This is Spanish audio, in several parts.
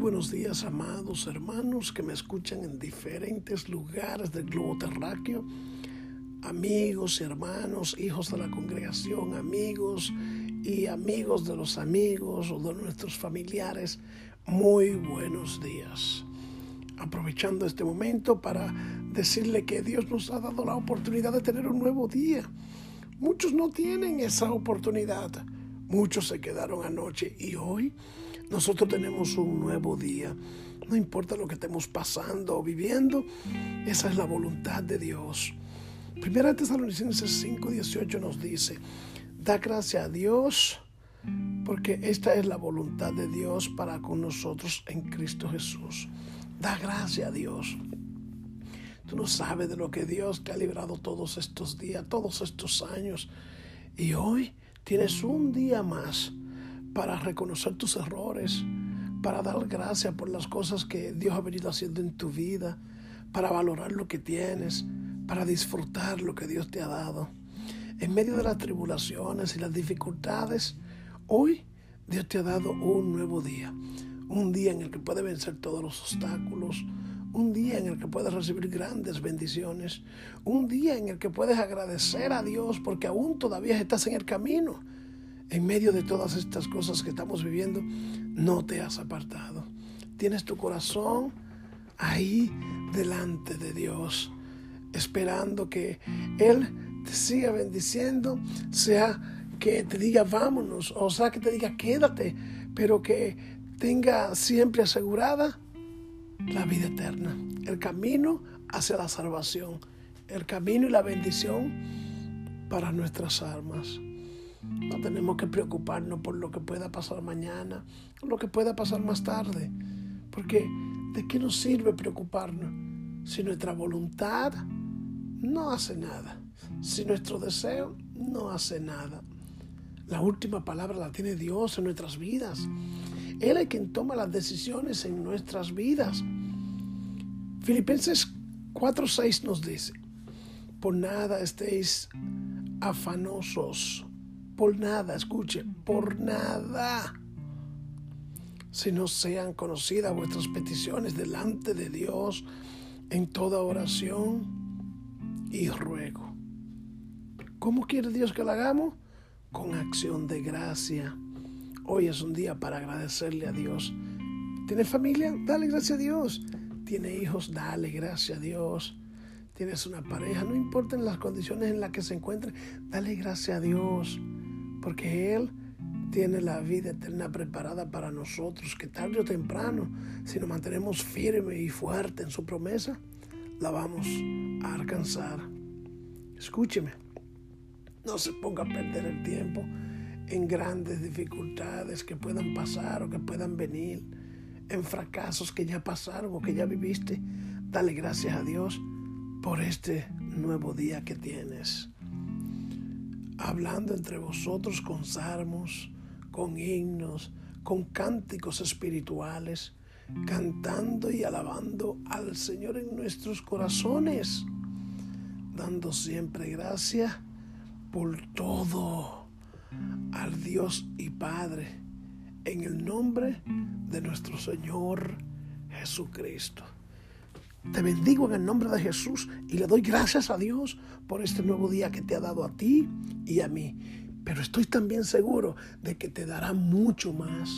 buenos días, amados hermanos que me escuchan en diferentes lugares del globo terráqueo, amigos y hermanos, hijos de la congregación, amigos y amigos de los amigos o de nuestros familiares. Muy buenos días. Aprovechando este momento para decirle que Dios nos ha dado la oportunidad de tener un nuevo día. Muchos no tienen esa oportunidad. Muchos se quedaron anoche y hoy nosotros tenemos un nuevo día. No importa lo que estemos pasando o viviendo, esa es la voluntad de Dios. Primera Tesalonicenses 5:18 nos dice, da gracias a Dios porque esta es la voluntad de Dios para con nosotros en Cristo Jesús. Da gracias a Dios. Tú no sabes de lo que Dios te ha librado todos estos días, todos estos años. Y hoy tienes un día más para reconocer tus errores, para dar gracias por las cosas que Dios ha venido haciendo en tu vida, para valorar lo que tienes, para disfrutar lo que Dios te ha dado. En medio de las tribulaciones y las dificultades, hoy Dios te ha dado un nuevo día, un día en el que puedes vencer todos los obstáculos, un día en el que puedes recibir grandes bendiciones, un día en el que puedes agradecer a Dios porque aún todavía estás en el camino en medio de todas estas cosas que estamos viviendo, no te has apartado. Tienes tu corazón ahí delante de Dios, esperando que Él te siga bendiciendo, sea que te diga vámonos, o sea que te diga quédate, pero que tenga siempre asegurada la vida eterna, el camino hacia la salvación, el camino y la bendición para nuestras almas. No tenemos que preocuparnos por lo que pueda pasar mañana, lo que pueda pasar más tarde, porque ¿de qué nos sirve preocuparnos si nuestra voluntad no hace nada? Si nuestro deseo no hace nada. La última palabra la tiene Dios en nuestras vidas. Él es quien toma las decisiones en nuestras vidas. Filipenses 4:6 nos dice, por nada estéis afanosos por nada, escuche, por nada. Si no sean conocidas vuestras peticiones delante de Dios en toda oración y ruego. ¿Cómo quiere Dios que lo hagamos? Con acción de gracia. Hoy es un día para agradecerle a Dios. ¿Tiene familia? Dale gracias a Dios. ¿Tiene hijos? Dale gracias a Dios. ¿Tienes una pareja? No importa las condiciones en las que se encuentre, dale gracias a Dios porque Él tiene la vida eterna preparada para nosotros, que tarde o temprano, si nos mantenemos firmes y fuertes en su promesa, la vamos a alcanzar. Escúcheme, no se ponga a perder el tiempo en grandes dificultades que puedan pasar o que puedan venir, en fracasos que ya pasaron o que ya viviste. Dale gracias a Dios por este nuevo día que tienes hablando entre vosotros con salmos, con himnos, con cánticos espirituales, cantando y alabando al Señor en nuestros corazones, dando siempre gracia por todo al Dios y Padre, en el nombre de nuestro Señor Jesucristo. Te bendigo en el nombre de Jesús y le doy gracias a Dios por este nuevo día que te ha dado a ti y a mí. Pero estoy también seguro de que te dará mucho más.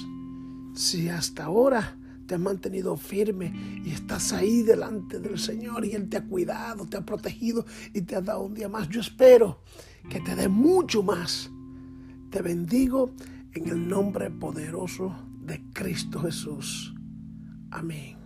Si hasta ahora te has mantenido firme y estás ahí delante del Señor y Él te ha cuidado, te ha protegido y te ha dado un día más, yo espero que te dé mucho más. Te bendigo en el nombre poderoso de Cristo Jesús. Amén.